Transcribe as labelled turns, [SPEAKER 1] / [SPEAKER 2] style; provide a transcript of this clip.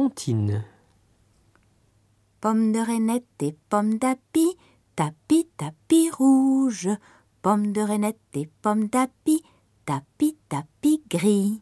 [SPEAKER 1] comptine.
[SPEAKER 2] Pomme de rainette et pomme d'api, tapis, tapis rouge. Pomme de rainette et pomme d'api, tapis, tapis gris.